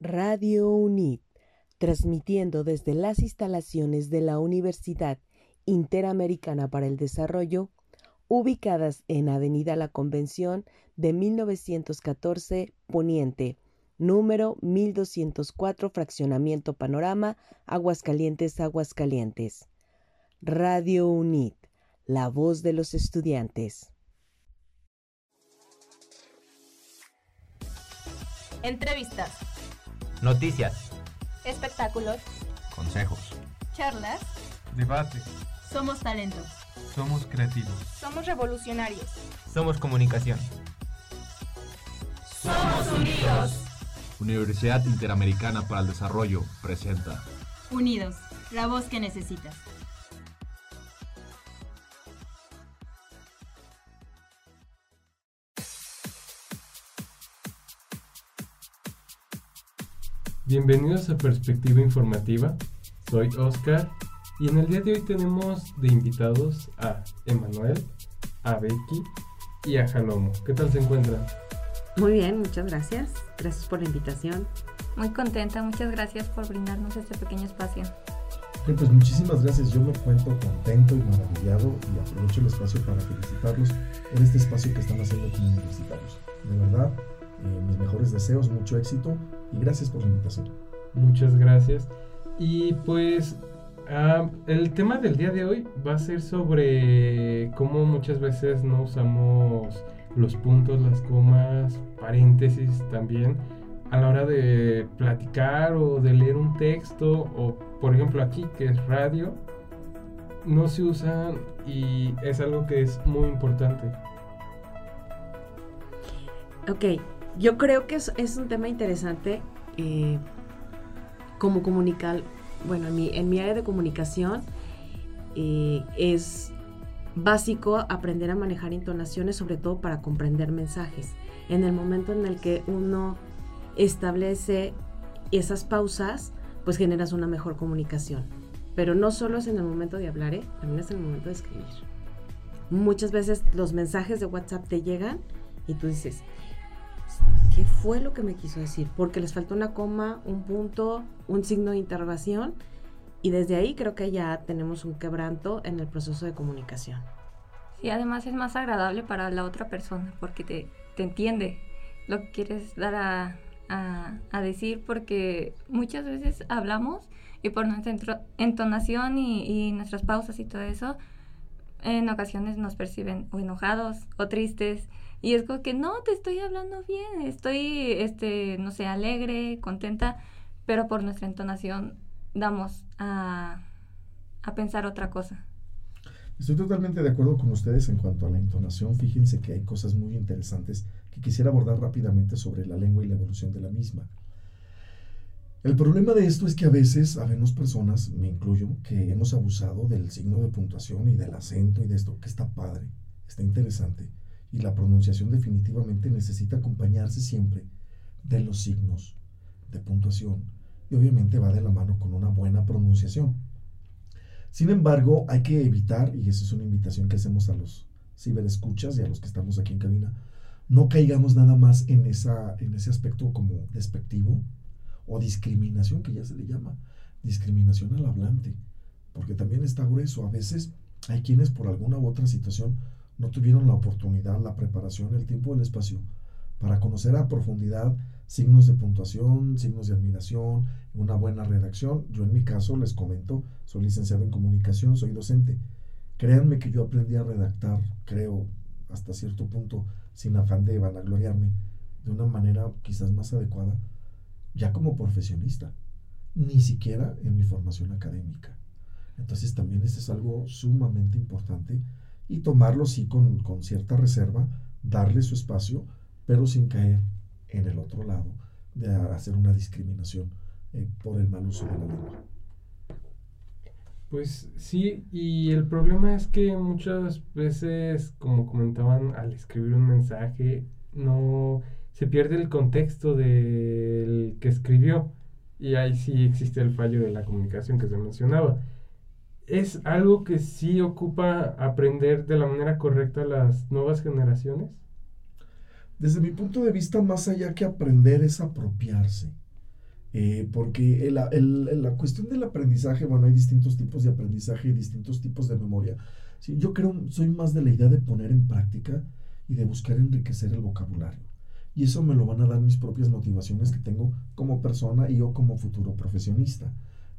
Radio UNIT, transmitiendo desde las instalaciones de la Universidad Interamericana para el Desarrollo, ubicadas en Avenida La Convención de 1914 Poniente, número 1204, Fraccionamiento Panorama, Aguascalientes, Aguascalientes. Radio UNIT, la voz de los estudiantes. Entrevistas. Noticias. Espectáculos. Consejos. Charlas. Debate. Somos talento. Somos creativos. Somos revolucionarios. Somos comunicación. Somos unidos. Universidad Interamericana para el Desarrollo presenta. Unidos, la voz que necesitas. Bienvenidos a Perspectiva Informativa. Soy Oscar y en el día de hoy tenemos de invitados a Emanuel, a Becky y a Jalomo. ¿Qué tal se encuentran? Muy bien, muchas gracias. Gracias por la invitación. Muy contenta, muchas gracias por brindarnos este pequeño espacio. pues muchísimas gracias. Yo me cuento contento y maravillado y aprovecho el espacio para felicitarlos por este espacio que están haciendo como universitarios. De verdad, eh, mis mejores deseos, mucho éxito y gracias por la invitación. Muchas gracias. Y pues ah, el tema del día de hoy va a ser sobre cómo muchas veces no usamos los puntos, las comas, paréntesis también a la hora de platicar o de leer un texto o por ejemplo aquí que es radio no se usan y es algo que es muy importante. Ok, yo creo que es, un tema interesante eh, como comunicar, bueno, en mi, en mi área de comunicación eh, es básico aprender a manejar intonaciones, sobre todo para comprender mensajes. En el momento en el que uno establece esas pausas, pues generas una mejor comunicación. Pero no solo es en el momento de hablar, ¿eh? también es en el momento de escribir. Muchas veces los mensajes de WhatsApp te llegan y tú dices, ¿qué fue lo que me quiso decir? Porque les faltó una coma, un punto, un signo de interrogación y desde ahí creo que ya tenemos un quebranto en el proceso de comunicación. Sí, además es más agradable para la otra persona porque te, te entiende lo que quieres dar a, decir porque muchas veces hablamos y por nuestra entonación y nuestras pausas y todo eso, en ocasiones nos perciben o enojados o tristes y es como que no, te estoy hablando bien, estoy, este, no sé, alegre, contenta, pero por nuestra entonación damos a, a pensar otra cosa. Estoy totalmente de acuerdo con ustedes en cuanto a la entonación. Fíjense que hay cosas muy interesantes que quisiera abordar rápidamente sobre la lengua y la evolución de la misma. El problema de esto es que a veces habemos personas, me incluyo, que hemos abusado del signo de puntuación y del acento y de esto, que está padre, está interesante y la pronunciación definitivamente necesita acompañarse siempre de los signos de puntuación y obviamente va de la mano con una buena pronunciación. Sin embargo, hay que evitar, y esa es una invitación que hacemos a los ciberescuchas y a los que estamos aquí en cabina, no caigamos nada más en, esa, en ese aspecto como despectivo o discriminación, que ya se le llama, discriminación al hablante, porque también está grueso. A veces hay quienes por alguna u otra situación no tuvieron la oportunidad, la preparación, el tiempo, el espacio para conocer a profundidad signos de puntuación, signos de admiración, una buena redacción. Yo en mi caso les comento, soy licenciado en comunicación, soy docente. Créanme que yo aprendí a redactar, creo, hasta cierto punto, sin afán de vanagloriarme, de una manera quizás más adecuada, ya como profesionista, ni siquiera en mi formación académica. Entonces también eso es algo sumamente importante y tomarlo sí con, cierta reserva, darle su espacio, pero sin caer en el otro lado de hacer una discriminación eh, por el mal uso de la lengua. Pues sí, y el problema es que muchas veces, como comentaban, al escribir un mensaje, no se pierde el contexto del que escribió. Y ahí sí existe el fallo de la comunicación que se mencionaba es algo que sí ocupa aprender de la manera correcta las nuevas generaciones? Desde mi punto de vista, más allá que aprender es apropiarse. Eh, porque el- el- la cuestión del aprendizaje, bueno, hay distintos tipos de aprendizaje y distintos tipos de memoria. Yo creo, soy más de la idea de poner en práctica y de buscar enriquecer el vocabulario. Y eso me lo van a dar mis propias motivaciones que tengo como persona y yo como futuro profesionista.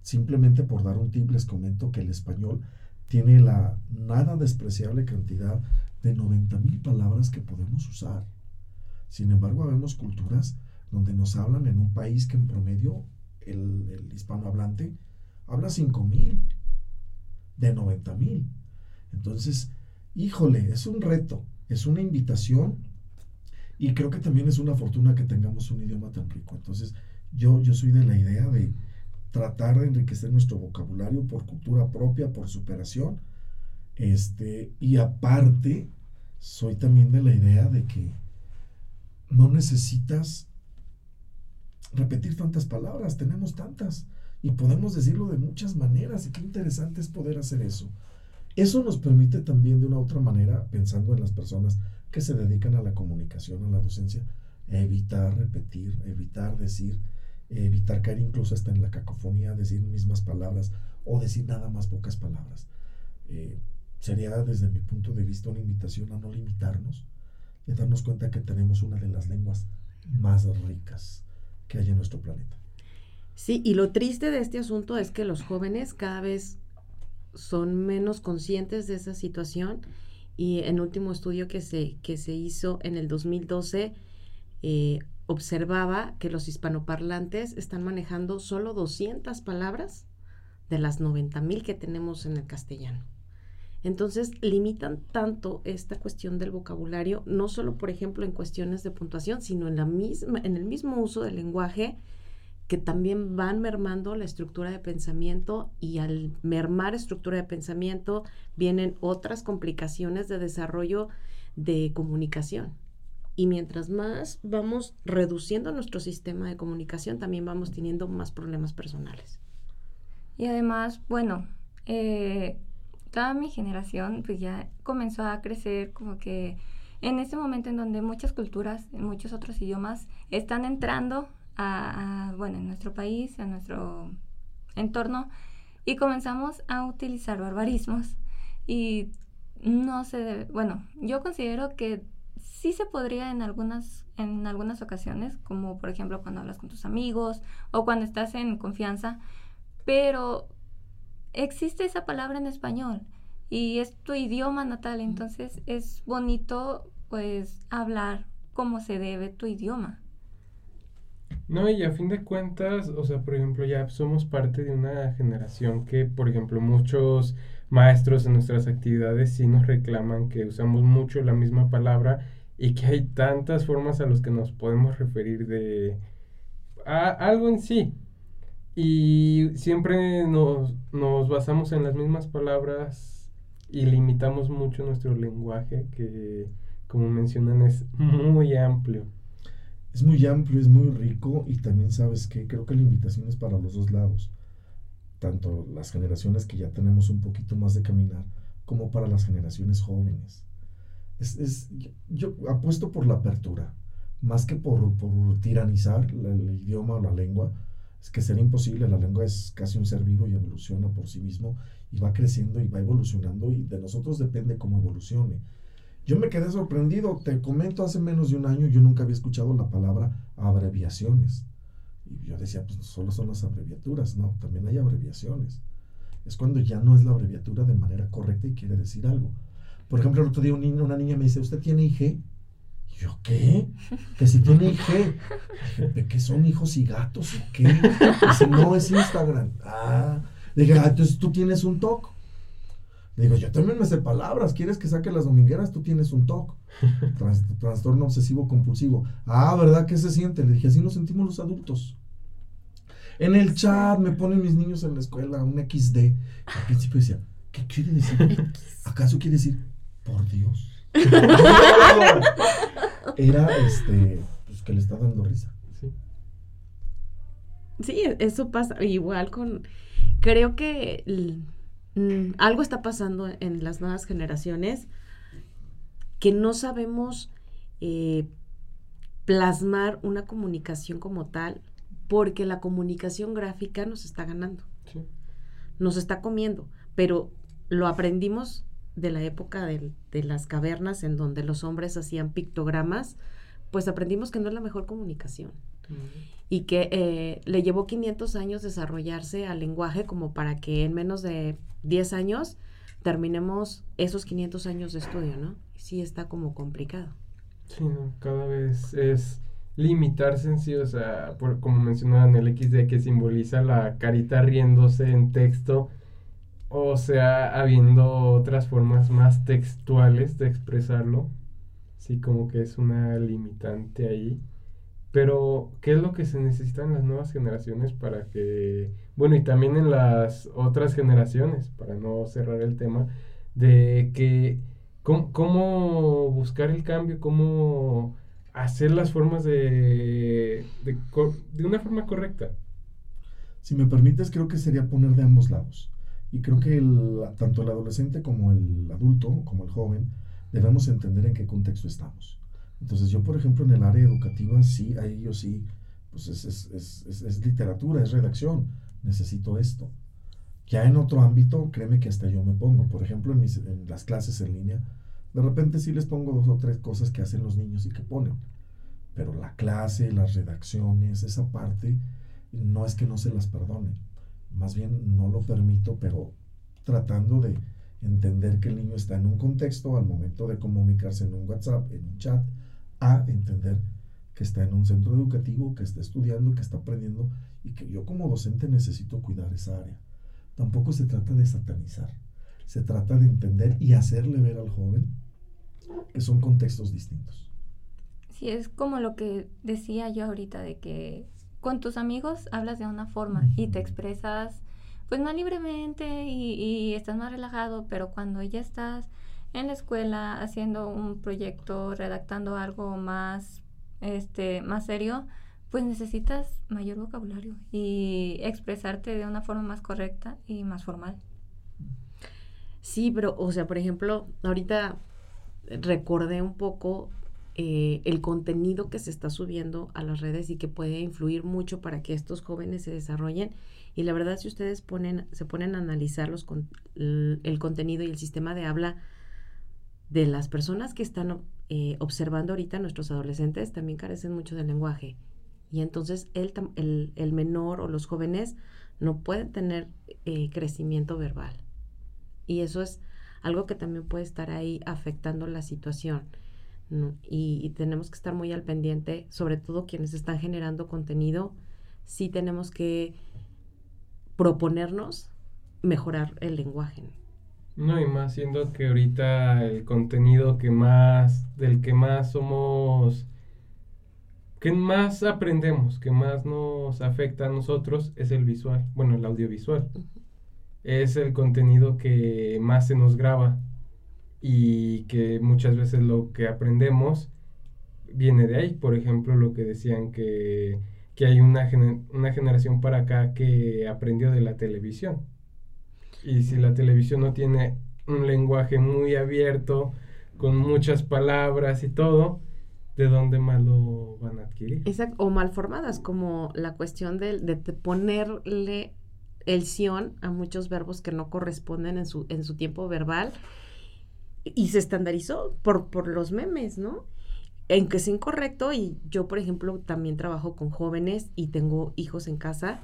Simplemente por dar un tip les comento que el español tiene la nada despreciable cantidad de 90 mil palabras que podemos usar. Sin embargo, vemos culturas donde nos hablan en un país que en promedio el, el hispanohablante habla 5 mil de 90 mil. Entonces, híjole, es un reto, es una invitación y creo que también es una fortuna que tengamos un idioma tan rico. Entonces, yo, yo soy de la idea de tratar de enriquecer nuestro vocabulario por cultura propia, por superación. Este, y aparte, soy también de la idea de que no necesitas repetir tantas palabras, tenemos tantas y podemos decirlo de muchas maneras y qué interesante es poder hacer eso. Eso nos permite también de una otra manera, pensando en las personas que se dedican a la comunicación, a la docencia, evitar repetir, evitar decir, evitar caer incluso hasta en la cacofonía, decir mismas palabras o decir nada más pocas palabras. Eh, sería desde mi punto de vista una invitación a no limitarnos y a darnos cuenta que tenemos una de las lenguas más ricas que hay en nuestro planeta. Sí, y lo triste de este asunto es que los jóvenes cada vez son menos conscientes de esa situación y en último estudio que se, que se hizo en el 2012 eh, observaba que los hispanoparlantes están manejando solo 200 palabras de las 90 mil que tenemos en el castellano. Entonces limitan tanto esta cuestión del vocabulario, no solo por ejemplo en cuestiones de puntuación, sino en, la misma, en el mismo uso del lenguaje, que también van mermando la estructura de pensamiento y al mermar estructura de pensamiento vienen otras complicaciones de desarrollo de comunicación. Y mientras más vamos reduciendo nuestro sistema de comunicación, también vamos teniendo más problemas personales. Y además, bueno, eh, toda mi generación pues ya comenzó a crecer como que en este momento en donde muchas culturas, en muchos otros idiomas están entrando a, a, bueno, en nuestro país, a nuestro entorno, y comenzamos a utilizar barbarismos. Y no se debe, bueno, yo considero que sí se podría en algunas, en algunas ocasiones, como por ejemplo cuando hablas con tus amigos o cuando estás en confianza, pero existe esa palabra en español y es tu idioma natal, entonces es bonito pues hablar como se debe tu idioma. No, y a fin de cuentas, o sea, por ejemplo, ya somos parte de una generación que, por ejemplo, muchos maestros en nuestras actividades sí nos reclaman que usamos mucho la misma palabra y que hay tantas formas a las que nos podemos referir de a algo en sí. Y siempre nos, nos basamos en las mismas palabras y limitamos mucho nuestro lenguaje que, como mencionan, es muy amplio. Es muy amplio, es muy rico y también sabes que creo que la invitación es para los dos lados, tanto las generaciones que ya tenemos un poquito más de caminar como para las generaciones jóvenes. Es, es, yo, apuesto por la apertura, más que por, por tiranizar el idioma o la lengua, es que sería imposible, la lengua es casi un ser vivo y evoluciona por sí mismo y va creciendo y va evolucionando y de nosotros depende cómo evolucione. Yo me quedé sorprendido, te comento, hace menos de un año yo nunca había escuchado la palabra abreviaciones. Y yo decía, pues solo son las abreviaturas, no, también hay abreviaciones. Es cuando ya no es la abreviatura de manera correcta y quiere decir algo. Por ejemplo, el otro día una niña me dice, ¿usted tiene IG? Yo, ¿qué? Que si tiene IG. Dije, ¿qué son hijos y gatos o qué? Dice, no, es Instagram. Ah, dije, ah, entonces tú tienes un TOC. Digo, yo también me sé palabras. ¿Quieres que saque las domingueras? Tú tienes un TOC. Trans trastorno obsesivo compulsivo. Ah, ¿verdad? ¿Qué se siente? Le dije, así nos sentimos los adultos. En el chat me ponen mis niños en la escuela un XD. Al principio decía, ¿qué quiere decir? ¿Acaso quiere decir, por Dios? Era este, pues que le está dando risa. Sí. Sí, eso pasa igual con, creo que mm, algo está pasando en las nuevas generaciones que no sabemos eh, plasmar una comunicación como tal porque la comunicación gráfica nos está ganando, Sí. nos está comiendo, pero lo aprendimos de la época de, las cavernas en donde los hombres hacían pictogramas, pues aprendimos que no es la mejor comunicación y que eh, le llevó 500 años desarrollarse al lenguaje como para que en menos de 10 años terminemos esos 500 años de estudio, ¿no? Sí está como complicado. Sí, cada vez es limitarse en sí, o sea, por, como mencionaban el XD que simboliza la carita riéndose en texto, o sea, habiendo otras formas más textuales de expresarlo, sí, como que es una limitante ahí. Pero, ¿qué es lo que se necesita en las nuevas generaciones para que, bueno, y también en las otras generaciones, para no cerrar el tema, de que cómo, buscar el cambio, cómo hacer las formas de, de, de una forma correcta? Si me permites, creo que sería poner de ambos lados. Y creo que el- tanto el adolescente como el adulto, como el joven, debemos entender en qué contexto estamos. Entonces yo, por ejemplo, en el área educativa, sí, ahí yo sí, pues es, es- es- es- literatura, es redacción, necesito esto. Ya en otro ámbito, créeme que hasta yo me pongo. Por ejemplo, en, mis- en las clases en línea, de repente sí les pongo dos o tres cosas que hacen los niños y que ponen. Pero la clase, las redacciones, esa parte, no es que no se las perdone. Más bien no lo permito, pero tratando de entender que el niño está en un contexto al momento de comunicarse en un WhatsApp, en un chat, a entender que está en un centro educativo, que está estudiando, que está aprendiendo y que yo como docente necesito cuidar esa área. Tampoco se trata de satanizar, se trata de entender y hacerle ver al joven que son contextos distintos. Sí, es como lo que decía yo ahorita, de que con tus amigos hablas de una forma y te expresas pues más libremente y, y estás más relajado, pero cuando ya estás en la escuela haciendo un proyecto, redactando algo más, este, más serio, pues necesitas mayor vocabulario y expresarte de una forma más correcta y más formal. Sí, pero, o sea, por ejemplo, ahorita recordé un poco eh, el contenido que se está subiendo a las redes y que puede influir mucho para que estos jóvenes se desarrollen. Y la verdad, si ustedes ponen, se ponen a analizar los el, el contenido y el sistema de habla de las personas que están eh, observando ahorita, nuestros adolescentes, también carecen mucho del lenguaje. Y entonces el, el, menor o los jóvenes no pueden tener eh, crecimiento verbal. Y eso es algo que también puede estar ahí afectando la situación. Y, y tenemos que estar muy al pendiente, sobre todo quienes están generando contenido, sí tenemos que proponernos mejorar el lenguaje. No, y más siendo que ahorita el contenido que más, del que más somos, que más aprendemos, que más nos afecta a nosotros es el visual, bueno, el audiovisual. Es el contenido que más se nos graba y que muchas veces lo que aprendemos viene de ahí. Por ejemplo, lo que decían que, que hay una, gener- una generación para acá que aprendió de la televisión. Y si la televisión no tiene un lenguaje muy abierto, con muchas palabras y todo, ¿de dónde más lo van a adquirir? Exacto, o mal formadas, como la cuestión de, de ponerle el sion a muchos verbos que no corresponden en su, en su tiempo verbal y se estandarizó por, por los memes, ¿no? En que es incorrecto y yo, por ejemplo, también trabajo con jóvenes y tengo hijos en casa.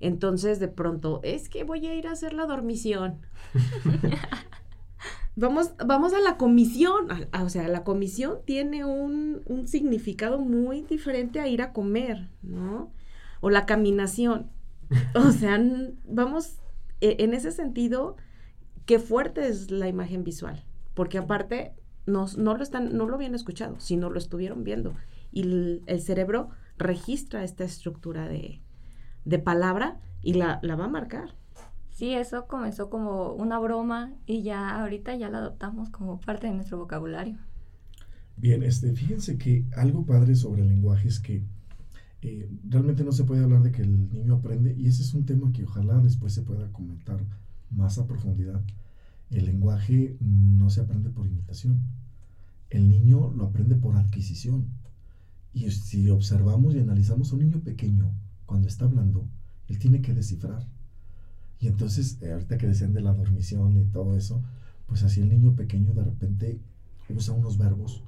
Entonces, de pronto, es que voy a ir a hacer la dormición. vamos, vamos a la comisión. a- a- o sea, la comisión tiene un, un significado muy diferente a ir a comer, ¿no? O la caminación. O sea, vamos, e- en ese sentido, qué fuerte es la imagen visual. Porque aparte, nos- no, lo están, no lo habían escuchado, sino lo estuvieron viendo. Y el, el cerebro registra esta estructura de, de palabra y la, la va a marcar. Sí, eso comenzó como una broma y ya ahorita ya la adoptamos como parte de nuestro vocabulario. Bien, este, fíjense que algo padre sobre el lenguaje es que eh, realmente no se puede hablar de que el niño aprende y ese es un tema que ojalá después se pueda comentar más a profundidad. El lenguaje no se aprende por imitación. El niño lo aprende por adquisición. Y si observamos y analizamos a un niño pequeño cuando está hablando, él tiene que descifrar. Y entonces, eh, ahorita que decían de la dormición y todo eso, pues así el niño pequeño de repente usa unos verbos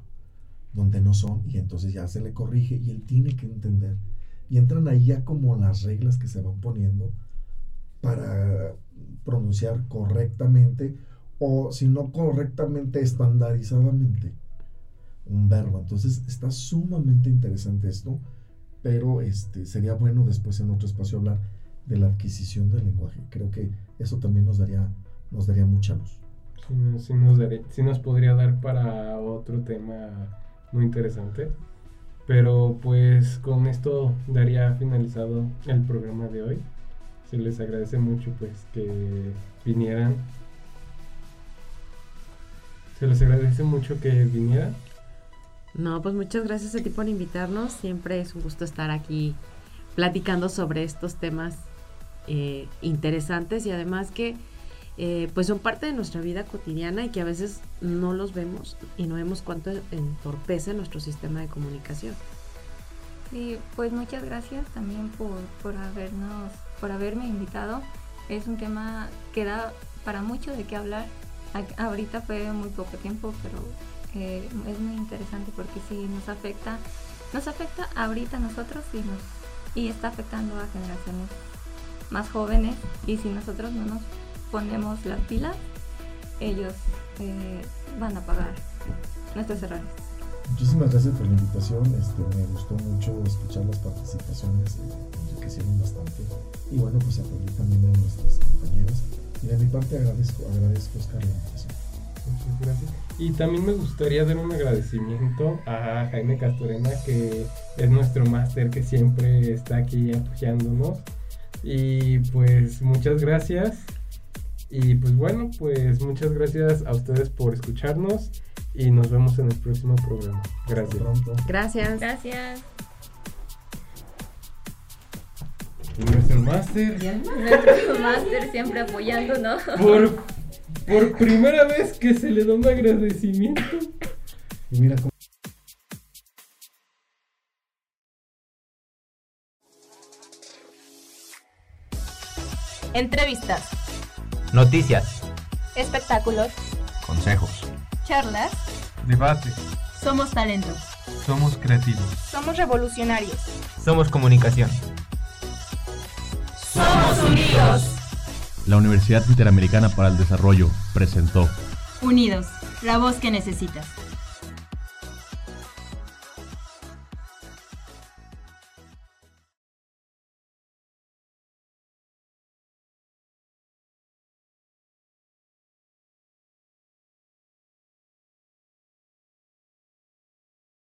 donde no son y entonces ya se le corrige y él tiene que entender. Y entran ahí ya como las reglas que se van poniendo para pronunciar correctamente o si no correctamente, estandarizadamente un verbo. Entonces está sumamente interesante esto, pero este, sería bueno después en otro espacio hablar de la adquisición del lenguaje. Creo que eso también nos daría, nos daría mucha luz. Sí, no- sí nos daré- sí nos podría dar para otro tema muy interesante. Pero pues con esto daría finalizado el programa de hoy. Se les agradece mucho pues que vinieran. Se les agradece mucho que vinieran. No, pues muchas gracias a ti por invitarnos. Siempre es un gusto estar aquí platicando sobre estos temas eh, interesantes y además que eh, pues son parte de nuestra vida cotidiana y que a veces no los vemos y no vemos cuánto entorpece nuestro sistema de comunicación. Sí, pues muchas gracias también por, por habernos, por haberme invitado. Es un tema que da para mucho de qué hablar. Ahorita fue muy poco tiempo, pero es muy interesante porque sí nos afecta, nos afecta ahorita a nosotros y nos y está afectando a generaciones más jóvenes y si nosotros no nos ponemos las pilas, ellos eh, van a pagar nuestros errores. Muchísimas gracias por la invitación. Este, me gustó mucho escuchar las participaciones, eh, enriquecieron bastante. Y bueno, pues aprendí también de nuestras compañeras. Y de mi parte agradezco, agradezco Oscar la invitación. Muchas gracias. Y también me gustaría dar un agradecimiento a Jaime Castorena, que es nuestro máster que siempre está aquí apoyándonos. Y pues muchas gracias. Y pues bueno, pues muchas gracias a ustedes por escucharnos y nos vemos en el próximo programa. Hasta Gracias. pronto. Gracias. Gracias. Y nuestro máster, Nuestro máster siempre apoyándonos. por, por primera vez que se le da un agradecimiento. Y mira cómo Entrevistas, Noticias. espectáculos, Consejos. charlas. Debate. Somos talento. Somos creativos. Somos revolucionarios. Somos comunicación. Somos unidos. La Universidad Interamericana para el Desarrollo presentó Unidos. La voz que necesitas.